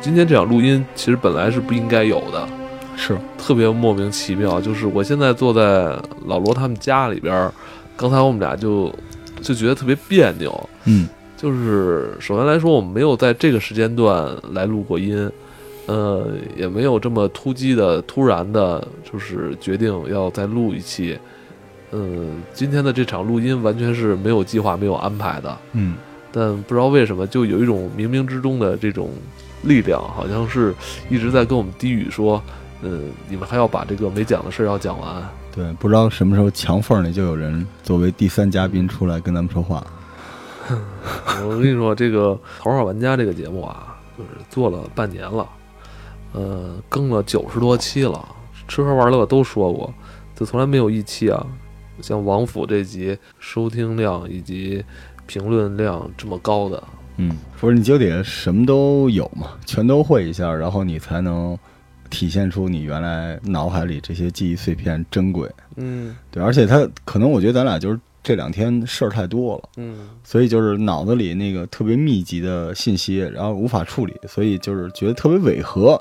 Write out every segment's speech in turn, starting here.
今天这场录音其实本来是不应该有的，是特别莫名其妙。就是我现在坐在老罗他们家里边儿，刚才我们俩就就觉得特别别扭。嗯，就是首先来说，我们没有在这个时间段来录过音，呃，也没有这么突击的、突然的，就是决定要再录一期。嗯，今天的这场录音完全是没有计划、没有安排的。嗯，但不知道为什么，就有一种冥冥之中的这种力量，好像是一直在跟我们低语说：“嗯，你们还要把这个没讲的事儿要讲完。对，不知道什么时候墙缝里就有人作为第三嘉宾出来跟咱们说话。”我跟你说，这个《头号玩家》这个节目啊，就是做了半年了，呃，更了九十多期了，吃喝玩乐都说过，就从来没有一期啊，像王府这集收听量以及评论量这么高的。嗯，不是，你就得什么都有嘛，全都会一下，然后你才能体现出你原来脑海里这些记忆碎片珍贵。嗯。对，而且他可能我觉得咱俩就是这两天事儿太多了，嗯。所以就是脑子里那个特别密集的信息，然后无法处理，所以就是觉得特别违和，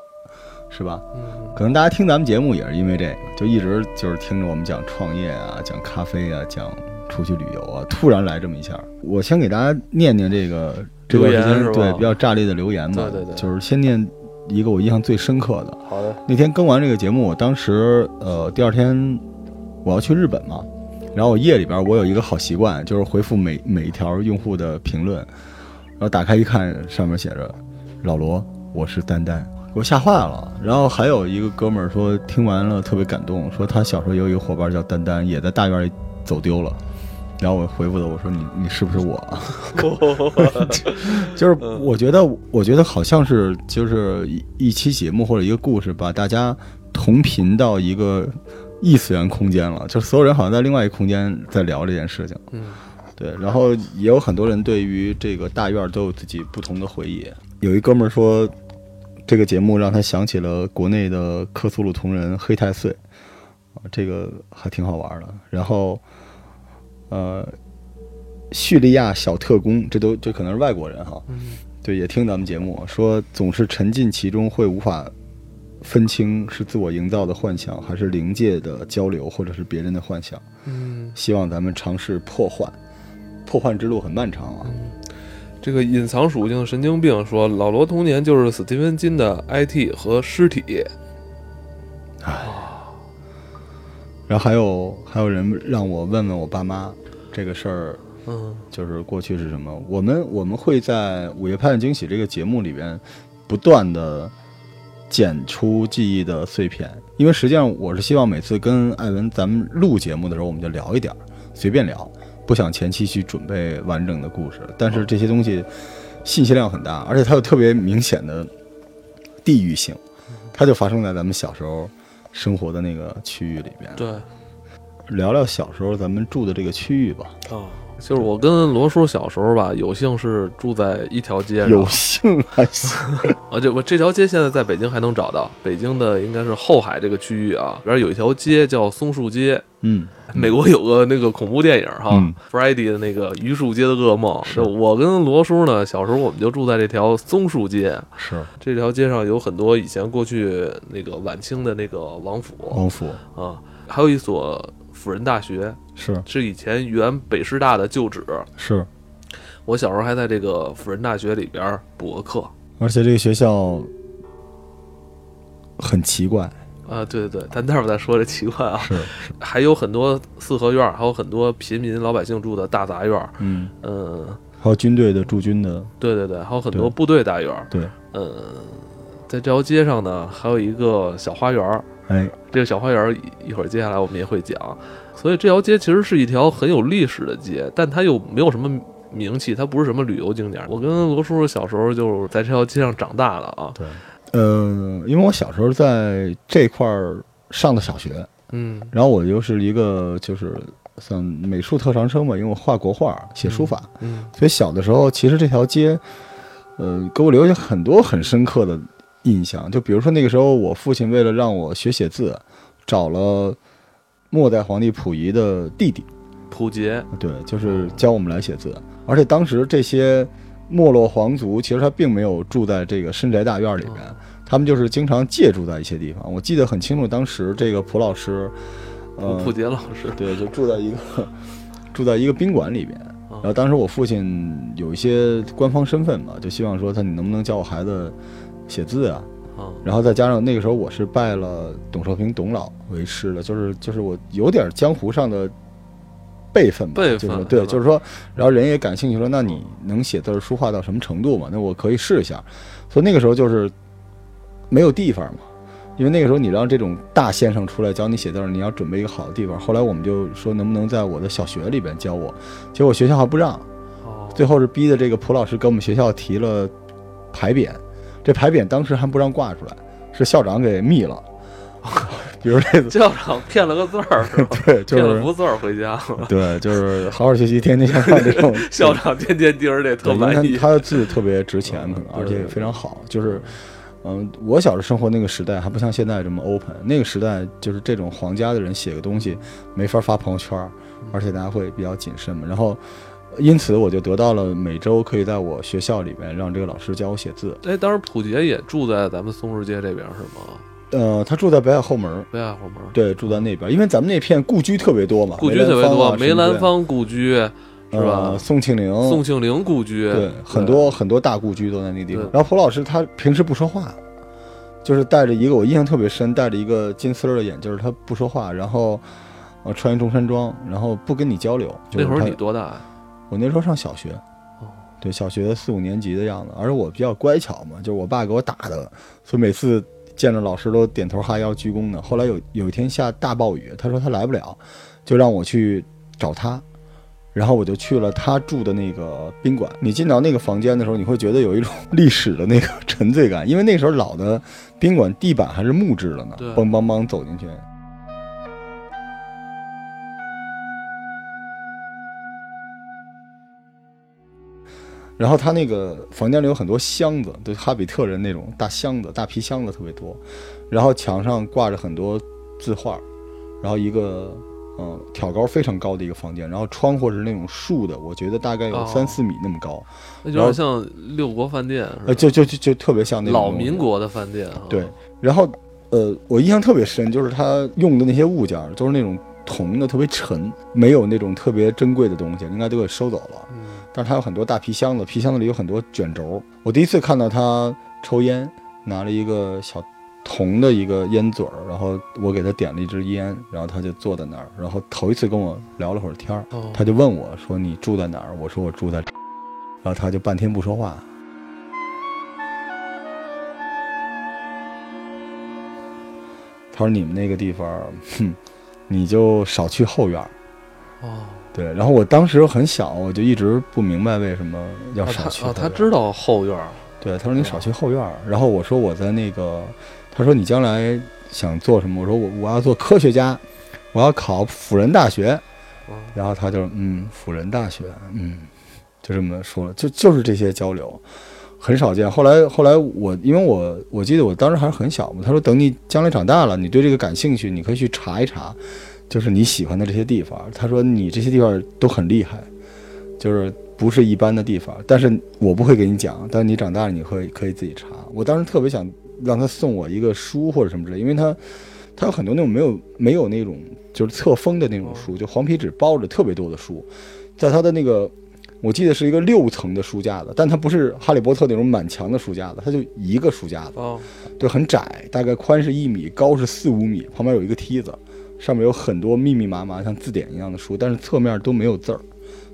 是吧？嗯。可能大家听咱们节目也是因为这个，就一直就是听着我们讲创业啊，讲咖啡啊，讲出去旅游啊，突然来这么一下，我先给大家念念这个这段时间对比较炸裂的留言吧，对对对。就是先念一个我印象最深刻的，好的，那天更完这个节目，我当时呃第二天我要去日本嘛，然后我夜里边我有一个好习惯，就是回复每每一条用户的评论，然后打开一看，上面写着“老罗，我是丹丹”，给我吓坏了。然后还有一个哥们儿说听完了特别感动，说他小时候有一个伙伴叫丹丹，也在大院里走丢了。然后我回复的我说你你是不是我啊？就是我觉得，我觉得好像是就是一一期节目或者一个故事，把大家同频到一个异次元空间了，就所有人好像在另外一个空间在聊这件事情。嗯对，然后也有很多人对于这个大院都有自己不同的回忆。有一哥们儿说，这个节目让他想起了国内的克苏鲁同人黑太岁，啊，这个还挺好玩的。然后，呃，叙利亚小特工，这都这可能是外国人哈，嗯对，也听咱们节目说，总是沉浸其中会无法分清是自我营造的幻想，还是灵界的交流，或者是别人的幻想。嗯希望咱们尝试破幻，破幻之路很漫长啊。这个隐藏属性神经病说，老罗童年就是史蒂芬金的 IT 和尸体。然后还有还有人让我问问我爸妈这个事儿，嗯就是过去是什么？我们我们会在《午夜拍案惊喜》这个节目里边不断的剪出记忆的碎片，因为实际上我是希望每次跟艾文咱们录节目的时候，我们就聊一点儿，随便聊，不想前期去准备完整的故事。但是这些东西信息量很大，而且它有特别明显的地域性，它就发生在咱们小时候生活的那个区域里边。对聊聊小时候咱们住的这个区域吧。啊，就是我跟罗叔小时候吧，有幸是住在一条街上，有幸还行，啊，这我这条街现在在北京还能找到，北京的应该是后海这个区域啊，里边有一条街叫松树街。嗯，美国有个那个恐怖电影哈、嗯 f r i d a y 的那个榆树街的噩梦。是就我跟罗叔呢，小时候我们就住在这条松树街，是这条街上有很多以前过去那个晚清的那个王府王府啊，还有一所辅仁大学，是是以前原北师大的旧址。是，我小时候还在这个辅仁大学里边补过课而且这个学校很奇怪，啊，对对对，咱待会儿再说这奇怪啊。是是，还有很多四合院儿，还有很多平民老百姓住的大杂院儿。嗯，嗯，还有军队的驻军的，对对对，还有很多部队大院儿。对，嗯，在这条街上呢，还有一个小花园儿。哎，这个小花园一一会儿接下来我们也会讲。所以这条街其实是一条很有历史的街，但它又没有什么名气，它不是什么旅游景点。我跟罗叔叔小时候就是在这条街上长大的啊。对，呃，因为我小时候在这块儿上的小学，嗯然后我又是一个就是算美术特长生吧，因为我画国画、写书法，嗯所以小的时候其实这条街，呃，给我留下很多很深刻的印象。就比如说那个时候，我父亲为了让我学写字，找了末代皇帝溥仪的弟弟，溥杰，对，就是教我们来写字。而且当时这些没落皇族，其实他并没有住在这个深宅大院里边，他们就是经常借住在一些地方。我记得很清楚，当时这个蒲老师，呃，溥杰老师，对，就住在一个住在一个宾馆里边。然后当时我父亲有一些官方身份嘛，就希望说他你能不能教我孩子写字啊？然后再加上那个时候我是拜了董寿平董老为师的，就是就是我有点江湖上的辈分吧，就是对，就是说，然后人也感兴趣说，那你能写字书画到什么程度嘛？那我可以试一下。所以那个时候就是没有地方嘛，因为那个时候你让这种大先生出来教你写字，你要准备一个好的地方。后来我们就说能不能在我的小学里边教我，结果学校还不让，最后是逼的这个蒲老师给我们学校提了牌匾。这牌匾当时还不让挂出来，是校长给密了。比如这校长骗了个字儿，对，骗了幅字儿回家。对，就是好好学习，天天向上这种。校长天天盯着这特满意。他的字特别值钱，可能而且也非常好。就是，嗯，我小时候生活那个时代还不像现在这么 open。那个时代就是这种皇家的人写个东西没法发朋友圈，而且大家会比较谨慎嘛。然后。因此，我就得到了每周可以在我学校里面让这个老师教我写字。哎，当时普杰也住在咱们松石街这边是吗？呃，他住在北海后门。北海后门。对，住在那边，因为咱们那片故居特别多嘛。故居特别多，梅兰芳故居是吧？宋庆龄。宋庆龄故居。对，很多很多大故居都在那地方。然后蒲老师他平时不说话，就是戴着一个我印象特别深，戴着一个金丝的眼镜，他不说话，然后呃穿一中山装，然后不跟你交流。那会儿你多大？我那时候上小学，对，小学四五年级的样子，而且我比较乖巧嘛，就是我爸给我打的，所以每次见着老师都点头哈腰鞠躬的。后来有有一天下大暴雨，他说他来不了，就让我去找他，然后我就去了他住的那个宾馆。你进到那个房间的时候，你会觉得有一种 历史的那个沉醉感，因为那时候老的宾馆地板还是木质的呢，梆梆梆走进去。然后他那个房间里有很多箱子，就哈比特人那种大箱子、大皮箱子特别多。然后墙上挂着很多字画，然后一个嗯挑高非常高的一个房间。然后窗户是那种竖的，我觉得大概有三四米那么高。那就像六国饭店，呃，就就就就特别像那老民国的饭店。对，然后呃，我印象特别深，就是他用的那些物件都是那种铜的，特别沉，没有那种特别珍贵的东西，应该都给收走了。但是他有很多大皮箱子，皮箱子里有很多卷轴。我第一次看到他抽烟，拿了一个小铜的一个烟嘴儿，然后我给他点了一支烟，然后他就坐在那儿，然后头一次跟我聊了会儿天儿，他就问我说：“你住在哪儿？”我说：“我住在。”然后他就半天不说话。他说：“你们那个地方，哼，你就少去后院。”哦。对，然后我当时很小，我就一直不明白为什么要少去。他知道后院。对，他说你少去后院。然后我说我在那个，他说你将来想做什么？我说我我要做科学家，我要考辅仁大学。然后他就嗯，辅仁大学，嗯，就这么说了，就就是这些交流，很少见。后来后来我因为我我记得我当时还是很小嘛，他说等你将来长大了，你对这个感兴趣，你可以去查一查。就是你喜欢的这些地方，他说你这些地方都很厉害，就是不是一般的地方。但是我不会给你讲，但是你长大了你会可以自己查。我当时特别想让他送我一个书或者什么之类，因为他他有很多那种没有没有那种就是册封的那种书，就黄皮纸包着特别多的书，在他的那个我记得是一个六层的书架子，但它不是哈利波特那种满墙的书架子，它就一个书架子，对，很窄，大概宽是一米，高是四五米，旁边有一个梯子。上面有很多密密麻麻像字典一样的书，但是侧面都没有字儿，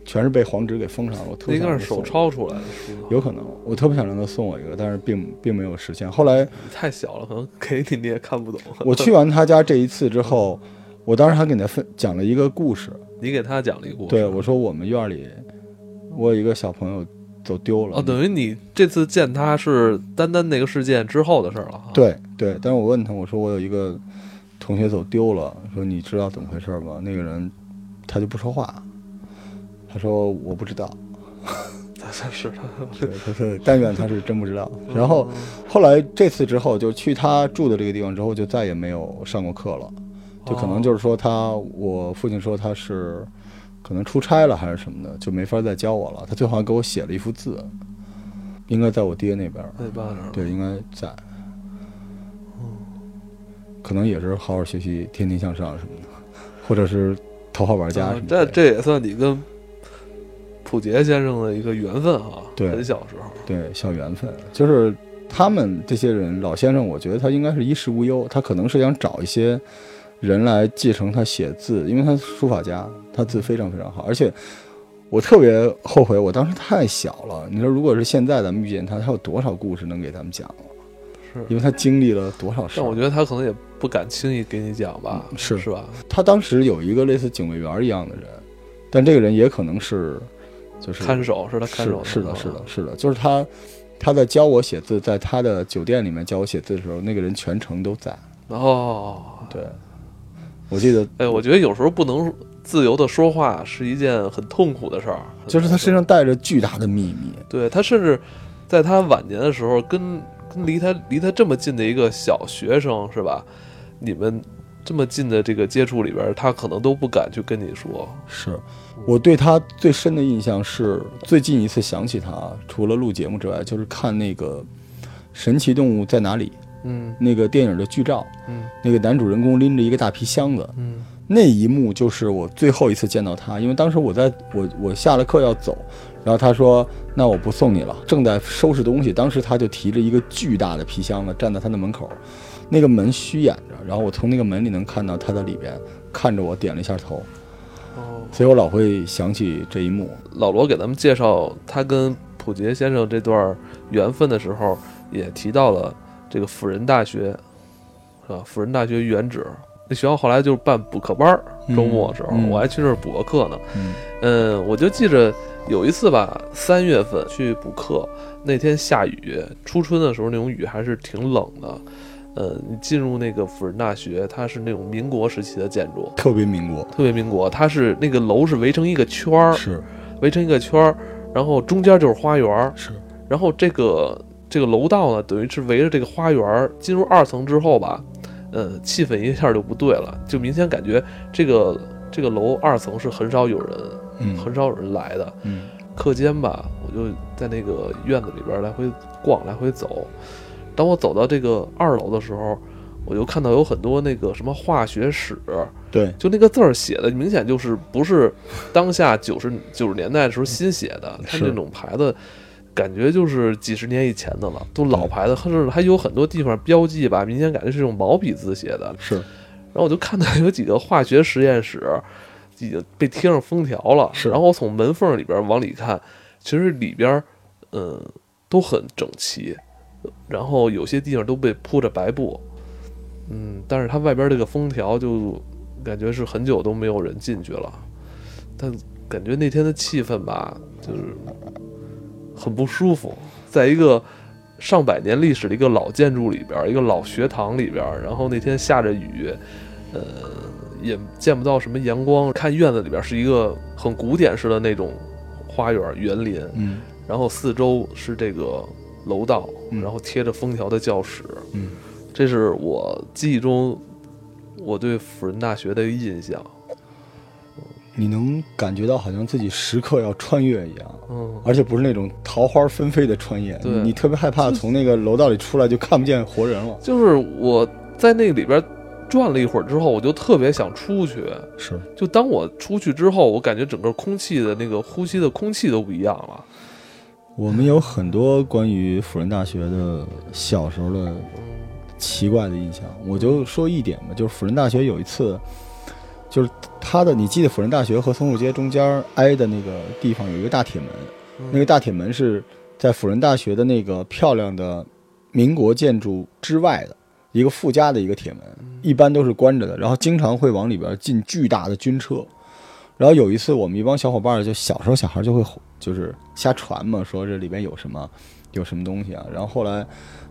全是被黄纸给封上了。我特别应该是手抄出来的书，有可能。我特别想让他送我一个，但是并并没有实现。后来太小了，可能给你你也看不懂。我去完他家这一次之后，我当时还给他分讲了一个故事。你给他讲了一个故事？对，我说我们院里我有一个小朋友走丢了。哦，等于你这次见他是单单那个事件之后的事了。对对，但是我问他，我说我有一个。同学走丢了，说你知道怎么回事吗？那个人，他就不说话。他说我不知道。他是他，他是但愿他是真不知道。然后后来这次之后，就去他住的这个地方之后，就再也没有上过课了。就可能就是说他，我父亲说他是可能出差了还是什么的，就没法再教我了。他最后还给我写了一幅字，应该在我爹那边。对，应该在。可能也是好好学习，天天向上什么的，或者是头号玩家什么的。啊这这也算你跟普杰先生的一个缘分哈。对很小时候。对小缘分，就是他们这些人，老先生，我觉得他应该是衣食无忧，他可能是想找一些人来继承他写字，因为他是书法家，他字非常非常好，而且我特别后悔，我当时太小了。你说如果是现在咱们遇见他，他有多少故事能给咱们讲了？是因为他经历了多少事儿。但我觉得他可能也不敢轻易给你讲吧，嗯是是吧？他当时有一个类似警卫员一样的人，但这个人也可能是就是看守是他看守是是的，啊是的，是的，就是他他在教我写字，在他的酒店里面教我写字的时候，那个人全程都在。哦，对，我记得哎，我觉得有时候不能自由的说话是一件很痛苦的事儿。就是他身上带着巨大的秘密。对他甚至在他晚年的时候，跟跟离他离他这么近的一个小学生是吧？你们这么近的这个接触里边，他可能都不敢去跟你说。是。我对他最深的印象是，最近一次想起他，除了录节目之外，就是看那个《神奇动物在哪里》嗯。那个电影的剧照，嗯。那个男主人公拎着一个大皮箱子，嗯。那一幕就是我最后一次见到他，因为当时我在我我下了课要走，然后他说那我不送你了，正在收拾东西，当时他就提着一个巨大的皮箱子站在他的门口，那个门虚掩着，然后我从那个门里能看到他在里边看着我，点了一下头，哦，所以我老会想起这一幕。老罗给咱们介绍他跟普杰先生这段缘分的时候，也提到了这个辅仁大学，是吧？辅仁大学原址那学校后来就是办补课班儿，周末的时候、嗯我还去那儿补过课呢。嗯嗯，我就记着有一次吧，三月份去补课，那天下雨，初春的时候那种雨还是挺冷的。呃，你进入那个辅仁大学，它是那种民国时期的建筑，特别民国，特别民国，它是那个楼是围成一个圈儿，是围成一个圈儿，然后中间就是花园儿，是，然后这个这个楼道呢，等于是围着这个花园儿。进入二层之后吧，呃，气氛一下就不对了，就明显感觉这个这个楼二层是很少有人，嗯很少有人来的。嗯课间吧，我就在那个院子里边来回逛，来回走。当我走到这个二楼的时候，我就看到有很多那个什么化学史，对，就那个字儿写的明显就是不是当下九十九十年代的时候新写的，它是那种牌子感觉就是几十年以前的了，都老牌子，甚至还有很多地方标记吧，明显感觉是用毛笔字写的。是然后我就看到有几个化学实验室已经被贴上封条了，是然后我从门缝里边往里看，其实里边嗯都很整齐，然后有些地方都被铺着白布，嗯，但是它外边这个封条就感觉是很久都没有人进去了，但感觉那天的气氛吧，就是很不舒服，在一个上百年历史的一个老建筑里边，一个老学堂里边，然后那天下着雨，呃，也见不到什么阳光，看院子里边是一个很古典式的那种花园园林，嗯然后四周是这个楼道，嗯然后贴着封条的教室，嗯，这是我记忆中我对辅仁大学的印象。你能感觉到好像自己时刻要穿越一样。嗯，而且不是那种桃花纷飞的穿越，你特别害怕从那个楼道里出来就看不见活人了。就是我在那里边转了一会儿之后，我就特别想出去。是，就当我出去之后，我感觉整个空气的那个呼吸的空气都不一样了。我们有很多关于辅仁大学的小时候的奇怪的印象。我就说一点吧，就是辅仁大学有一次，就是它的，你记得辅仁大学和松树街中间挨的那个地方有一个大铁门，那个大铁门是在辅仁大学的那个漂亮的民国建筑之外的一个附加的一个铁门，一般都是关着的，然后经常会往里边进巨大的军车。然后有一次，我们一帮小伙伴儿就小时候小孩就会就是瞎传嘛，说这里边有什么有什么东西啊。然后后来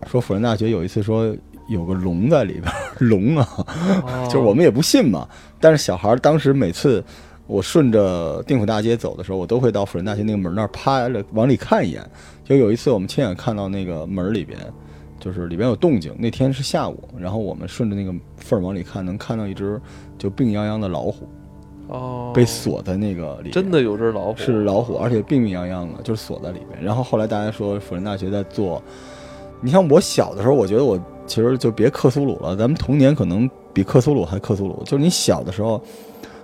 说辅仁大学有一次说有个龙在里边儿，龙啊，哦 就是我们也不信嘛。但是小孩儿当时每次我顺着定府大街走的时候，我都会到辅仁大学那个门那儿趴着往里看一眼。就有一次我们亲眼看到那个门里边，就是里边有动静。那天是下午，然后我们顺着那个缝儿往里看，能看到一只就病殃殃的老虎。哦，被锁在那个里面。真的有只老虎，是老虎，而且病病殃殃的，就是锁在里面。然后后来大家说辅仁大学在做，你像我小的时候，我觉得我其实就别克苏鲁了，咱们童年可能比克苏鲁还克苏鲁。就是你小的时候，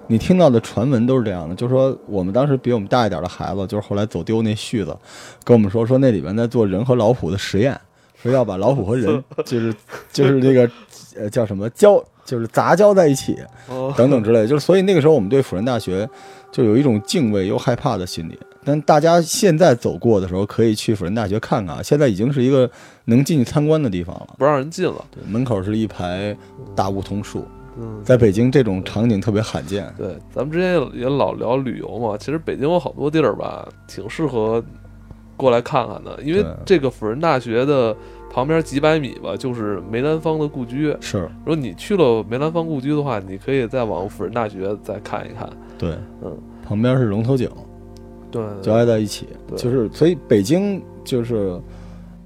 你听到的传闻都是这样的，就是说我们当时比我们大一点的孩子，就是后来走丢那絮子，跟我们说说那里面在做人和老虎的实验，说要把老虎和人 就是就是那个呃叫什么交，就是杂交在一起。哦等等之类的，就是所以那个时候我们对辅仁大学就有一种敬畏又害怕的心理。但大家现在走过的时候，可以去辅仁大学看看啊，现在已经是一个能进去参观的地方了。不让人进了。对，门口是一排大梧桐树，嗯，在北京这种场景特别罕见。对，咱们之前也老聊旅游嘛，其实北京有好多地儿吧，挺适合过来看看的，因为这个辅仁大学的旁边几百米吧，就是梅兰芳的故居。是如果你去了梅兰芳故居的话，你可以再往辅仁大学再看一看。对，嗯，旁边是龙头井，对，就挨在一起。对就是所以北京就是。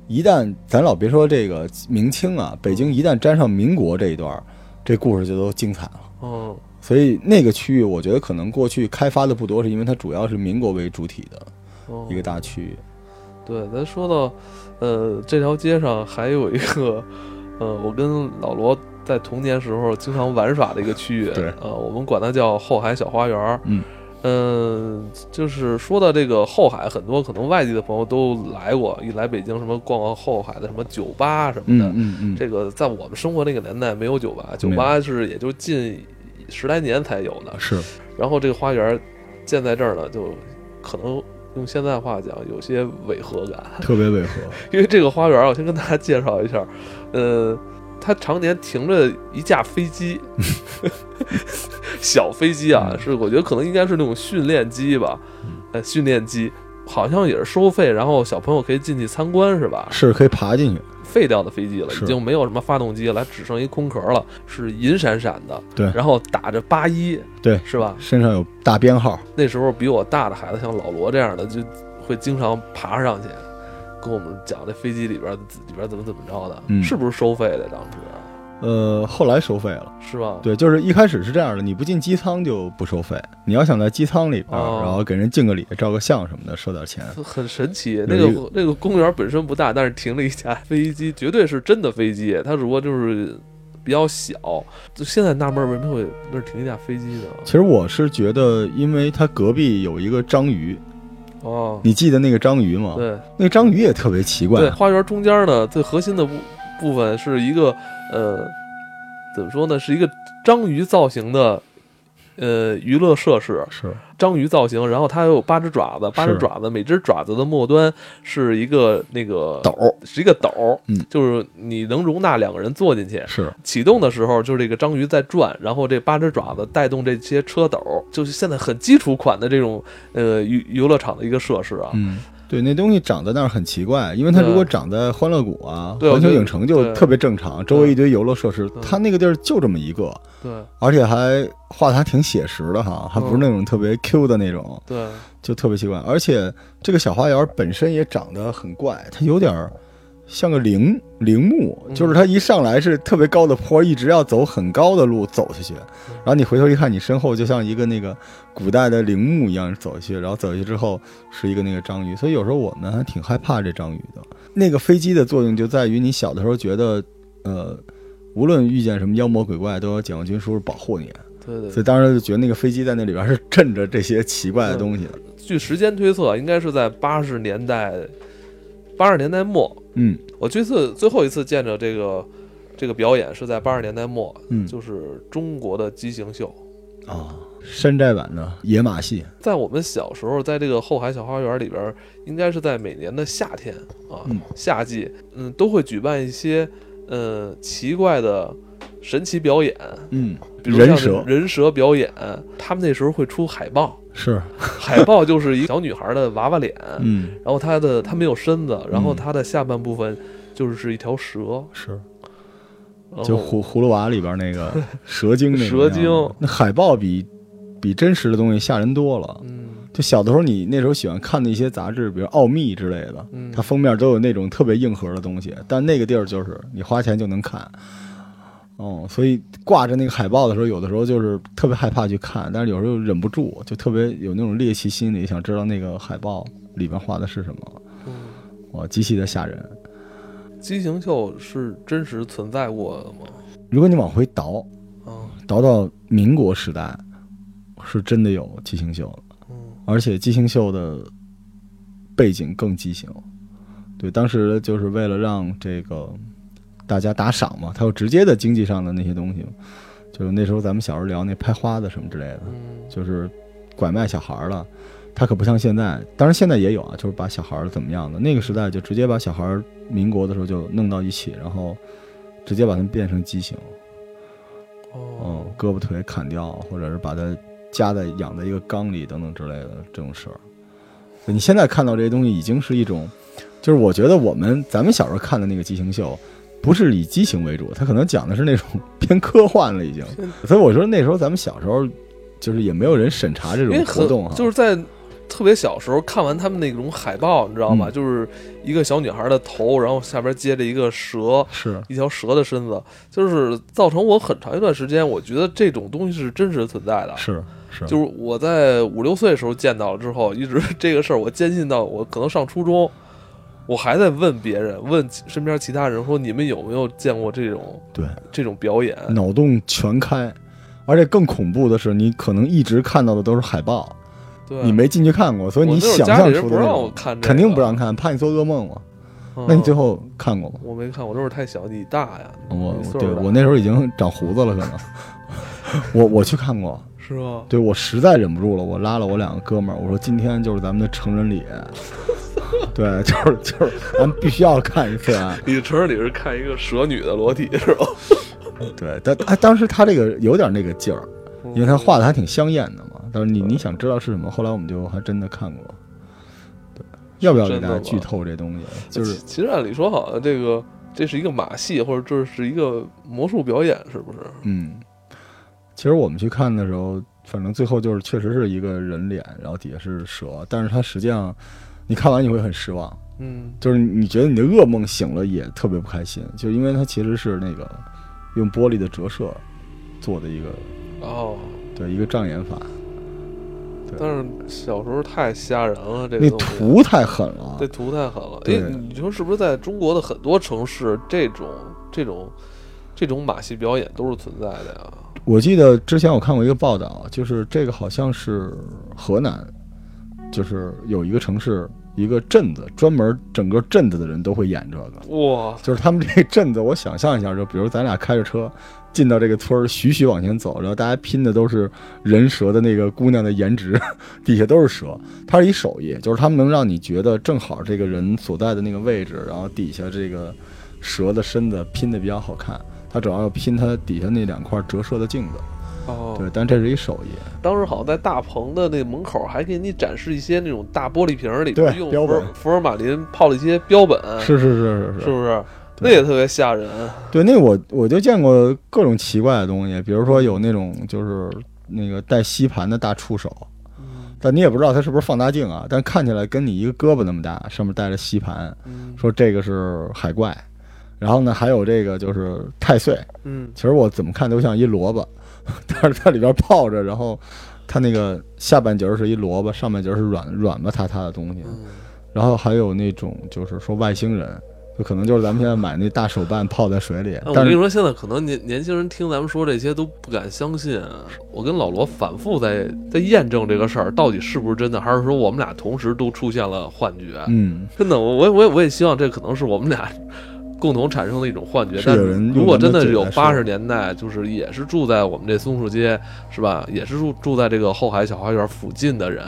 一旦咱老别说这个明清啊，北京一旦沾上民国这一段儿，这故事就都精彩了。嗯，所以那个区域，我觉得可能过去开发的不多，是因为它主要是民国为主体的哦一个大区域。对，咱说到，呃，这条街上还有一个，呃，我跟老罗在童年时候经常玩耍的一个区域，对呃，我们管它叫后海小花园儿。嗯嗯，就是说到这个后海，很多可能外地的朋友都来过，一来北京什么逛逛后海的什么酒吧什么的。嗯嗯嗯，这个在我们生活那个年代没有酒吧，酒吧是也就近十来年才有的。是然后这个花园建在这儿呢，就可能用现在话讲有些违和感，特别违和。因为这个花园啊，我先跟大家介绍一下，呃，它常年停着一架飞机，小飞机啊，嗯是我觉得可能应该是那种训练机吧，呃，训练机好像也是收费，然后小朋友可以进去参观是吧？是可以爬进去。废掉的飞机了，已经没有什么发动机了，只剩一空壳了，是银闪闪的，对然后打着八一，对是吧？身上有大编号。那时候比我大的孩子，像老罗这样的，就会经常爬上去，跟我们讲这飞机里边里边怎么怎么着的，嗯是不是收费的？当时呃，后来收费了。是吧？对，就是一开始是这样的，你不进机舱就不收费，你要想在机舱里边，哦然后给人敬个礼、照个相什么的，收点钱。很神奇。那个那个公园本身不大，但是停了一架飞机，绝对是真的飞机。它只不过就是比较小。就现在纳闷为什么会那儿停一架飞机呢？其实我是觉得，因为它隔壁有一个章鱼，哦，你记得那个章鱼吗？对那个章鱼也特别奇怪对，。花园中间呢，最核心的部部分是一个呃，怎么说呢？是一个章鱼造型的呃娱乐设施。是章鱼造型，然后它有八只爪子，八只爪子，每只爪子的末端是一个那个斗，是一个斗，嗯就是你能容纳两个人坐进去。是启动的时候，就是这个章鱼在转，然后这八只爪子带动这些车斗，就是现在很基础款的这种呃娱游乐场的一个设施啊。嗯，对，那东西长在那儿很奇怪，因为它如果长在欢乐谷啊、环球影城就特别正常，周围一堆游乐设施，它那个地儿就这么一个，对。而且还画的还挺写实的哈，还不是那种特别 Q 的那种，对，就特别奇怪。而且这个小花园本身也长得很怪，它有点儿像个陵陵墓，嗯。就是它一上来是特别高的坡，一直要走很高的路走下去，然后你回头一看，你身后就像一个那个古代的陵墓一样走下去，然后走下去之后是一个那个章鱼，所以有时候我们还挺害怕这章鱼的。那个飞机的作用就在于你小的时候觉得，呃，无论遇见什么妖魔鬼怪，都有解放军叔叔保护你，对对。所以当时就觉得那个飞机在那里边是镇着这些奇怪的东西的。据时间推测，应该是在八十年代，八十年代末。嗯我这次最后一次见着这个这个表演是在八十年代末，嗯就是中国的畸形秀。啊，山寨版的野马戏，在我们小时候，在这个后海小花园里边，应该是在每年的夏天啊，嗯夏季，嗯，都会举办一些呃奇怪的神奇表演，嗯，比如像人蛇人蛇表演，他们那时候会出海报，是，海报就是一个小女孩的娃娃脸，嗯。然后她的她没有身子，然后嗯。她的下半部分就是一条蛇，是，就葫葫芦娃里边那个 蛇精那个蛇精。那海报比比真实的东西吓人多了。嗯。就小的时候，你那时候喜欢看的一些杂志，比如《奥秘》之类的，嗯，它封面都有那种特别硬核的东西，但那个地儿就是你花钱就能看。哦，所以挂着那个海报的时候，有的时候就是特别害怕去看，但是有时候又忍不住，就特别有那种猎奇心理，想知道那个海报里面画的是什么。嗯，哇，极其的吓人。畸形秀是真实存在过的吗？如果你往回倒，啊，倒到民国时代，是真的有畸形秀，嗯而且畸形秀的背景更畸形。对，当时就是为了让这个大家打赏嘛，它有直接的经济上的那些东西，就是那时候咱们小时候聊那拍花子什么之类的，嗯就是拐卖小孩儿了。他可不像现在，当然现在也有啊，就是把小孩儿怎么样的。那个时代就直接把小孩儿，民国的时候就弄到一起，然后直接把他们变成畸形。嗯哦，，胳膊腿砍掉，或者是把它夹在养在一个缸里等等之类的这种事儿。你现在看到这些东西，已经是一种，就是我觉得我们咱们小时候看的那个畸形秀，不是以激情为主，他可能讲的是那种 偏科幻了已经。所以我说那时候咱们小时候，就是也没有人审查这种活动哈，就是在特别小时候看完他们那种海报，你知道吗？嗯就是一个小女孩的头，然后下边接着一个蛇，是一条蛇的身子，就是造成我很长一段时间，我觉得这种东西是真实存在的。是是，就是我在五六岁的时候见到了之后，一直 这个事儿我坚信到我可能上初中，我还在问别人，问身边其他人说你们有没有见过这种对，这种表演？脑洞全开。而且更恐怖的是，你可能一直看到的都是海报，对，你没进去看过，所以你想象出的肯定不让看，怕你做噩梦嘛。嗯。那你最后看过吗？我没看，我那会儿太小，你大呀，我对我那时候已经长胡子了，可能。我我去看过，是吗？对我实在忍不住了，我拉了我两个哥们儿，我说今天就是咱们的成人礼，对，就是就是咱们必须要看一次啊。你承认你是看一个蛇女的裸体是吧？对，但他当时他这个有点那个劲儿，因为他画的还挺香艳的嘛。但是你你想知道是什么，后来我们就还真的看过。对，要不要给大家剧透这东西？就是其其实按理说，好像这个这是一个马戏，或者这是一个魔术表演，是不是？嗯，其实我们去看的时候，反正最后就是确实是一个人脸，然后底下是蛇，但是它实际上你看完你会很失望，嗯，就是你觉得你的噩梦醒了也特别不开心，就因为它其实是那个用玻璃的折射做的一个哦。对一个障眼法，但是小时候太吓人了，这那个那图太狠了这。图太狠了。对哎，你说是不是在中国的很多城市，这种这种这种马戏表演都是存在的呀？我记得之前我看过一个报道，就是这个好像是河南，就是有一个城市一个镇子，专门整个镇子的人都会演这个。哇，就是他们这个镇子，我想象一下，就比如咱俩开着车进到这个村儿，徐徐往前走，然后大家拼的都是人蛇的那个姑娘的颜值，底下都是蛇。它是一手艺，就是他们能让你觉得正好这个人所在的那个位置，然后底下这个蛇的身子拼的比较好看。它主要要拼它底下那两块折射的镜子，哦，对，但这是一手艺。当时好像在大棚的那个门口还给你展示一些那种大玻璃瓶儿里用福尔福尔马林泡了一些标本，是是是是。是，是不是？那也特别吓人。对，那我我就见过各种奇怪的东西，比如说有那种就是那个带吸盘的大触手，嗯。但你也不知道它是不是放大镜啊，但看起来跟你一个胳膊那么大，上面带着吸盘，嗯。说这个是海怪。然后呢，还有这个就是太岁，嗯。其实我怎么看都像一萝卜，但是在里边泡着，然后它那个下半截儿是一萝卜，上半截儿是软软吧塌塌的东西。嗯，然后还有那种就是说外星人，就可能就是咱们现在买那大手办泡在水里但是跟你说，现在可能年年轻人听咱们说这些都不敢相信。我跟老罗反复在在验证这个事儿到底是不是真的，还是说我们俩同时都出现了幻觉？嗯，真的，我我我也我也希望这可能是我们俩共同产生的一种幻觉。但是如果真的是有八十年代，就是也是住在我们这松树街，是吧？也是住住在这个后海小花园附近的人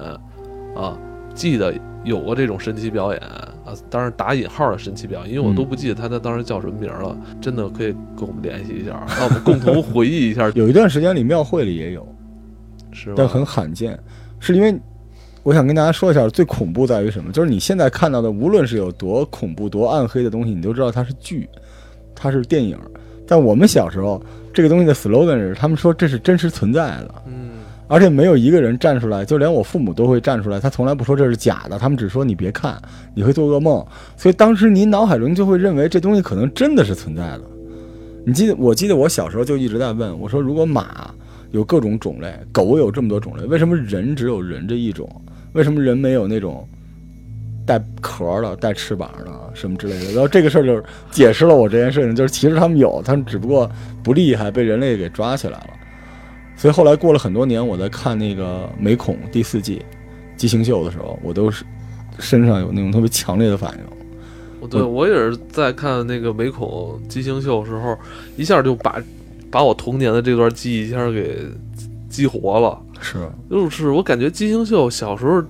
啊，记得有过这种神奇表演啊，当然打引号的神奇表演，因为我嗯都不记得他他当时叫什么名儿了。真的可以跟我们联系一下，让我们共同回忆一下，有一段时间里庙会里也有，是吧？但很罕见，是因为我想跟大家说一下，最恐怖在于什么？就是你现在看到的，无论是有多恐怖、多暗黑的东西，你都知道它是剧，它是电影。但我们小时候，这个东西的 slogan 是，他们说这是真实存在的，嗯，而且没有一个人站出来，就连我父母都会站出来，他从来不说这是假的，他们只说你别看，你会做噩梦。所以当时你脑海中就会认为这东西可能真的是存在的。你记得？我记得我小时候就一直在问我说，如果马有各种种类，狗有这么多种类，为什么人只有人这一种？为什么人没有那种带壳的、带翅膀的什么之类的？然后这个事儿就解释了我这件事情，就是其实他们有，他们只不过不厉害，被人类给抓起来了。所以后来过了很多年，我在看那个《美恐》第四季《畸形秀》的时候，我都是身上有那种特别强烈的反应。我对我也是在看那个美恐畸形秀的时候，一下就把把我童年的这段记忆一下给激活了。是，就是我感觉金星秀小时候，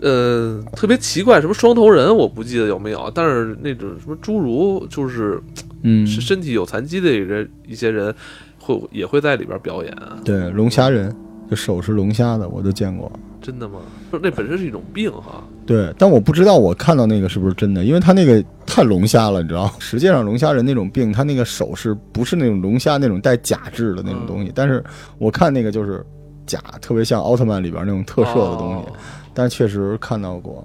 呃，特别奇怪，什么双头人我不记得有没有，但是那种什么侏儒，就是嗯，是身体有残疾的人，一些人会也会在里边表演。对，龙虾人就手是龙虾的，我都见过。真的吗？那本身是一种病哈。对，但我不知道我看到那个是不是真的，因为他那个太龙虾了，你知道 实际上龙虾人那种病，他那个手是不是那种龙虾那种带假质的那种东西？但是我看那个就是假，特别像奥特曼里边那种特摄的东西。但是确实看到过，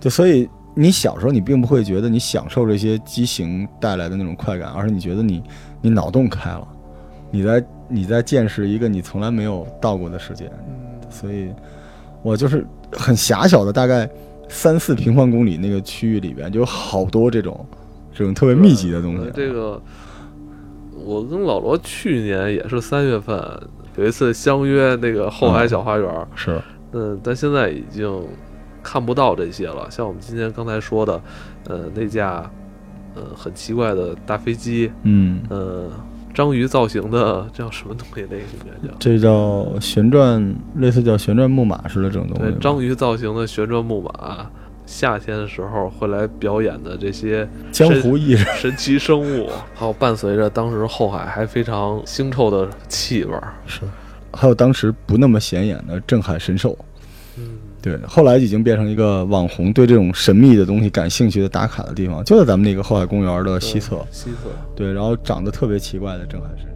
就所以你小时候你并不会觉得你享受这些畸形带来的那种快感，而是你觉得你你脑洞开了，你在你在见识一个你从来没有到过的世界，所以。我就是很狭小的，大概三四平方公里那个区域里边，就有好多这种这种特别密集的东西。这个，我跟老罗去年也是三月份有一次相约那个后海小花园，是，嗯，但现在已经看不到这些了。像我们今天刚才说的，呃，那架呃很奇怪的大飞机，嗯，呃。章鱼造型的叫什么东西？那个应该叫这叫旋转，类似叫旋转木马似的这种东西。章鱼造型的旋转木马，夏天的时候会来表演的这些江湖艺人、神奇生物，还有伴随着当时后海还非常腥臭的气味儿，是，还有当时不那么显眼的镇海神兽。嗯。对，后来已经变成一个网红对这种神秘的东西感兴趣的打卡的地方，就在咱们那个后海公园的西侧。西侧。对，然后长得特别奇怪的郑海神。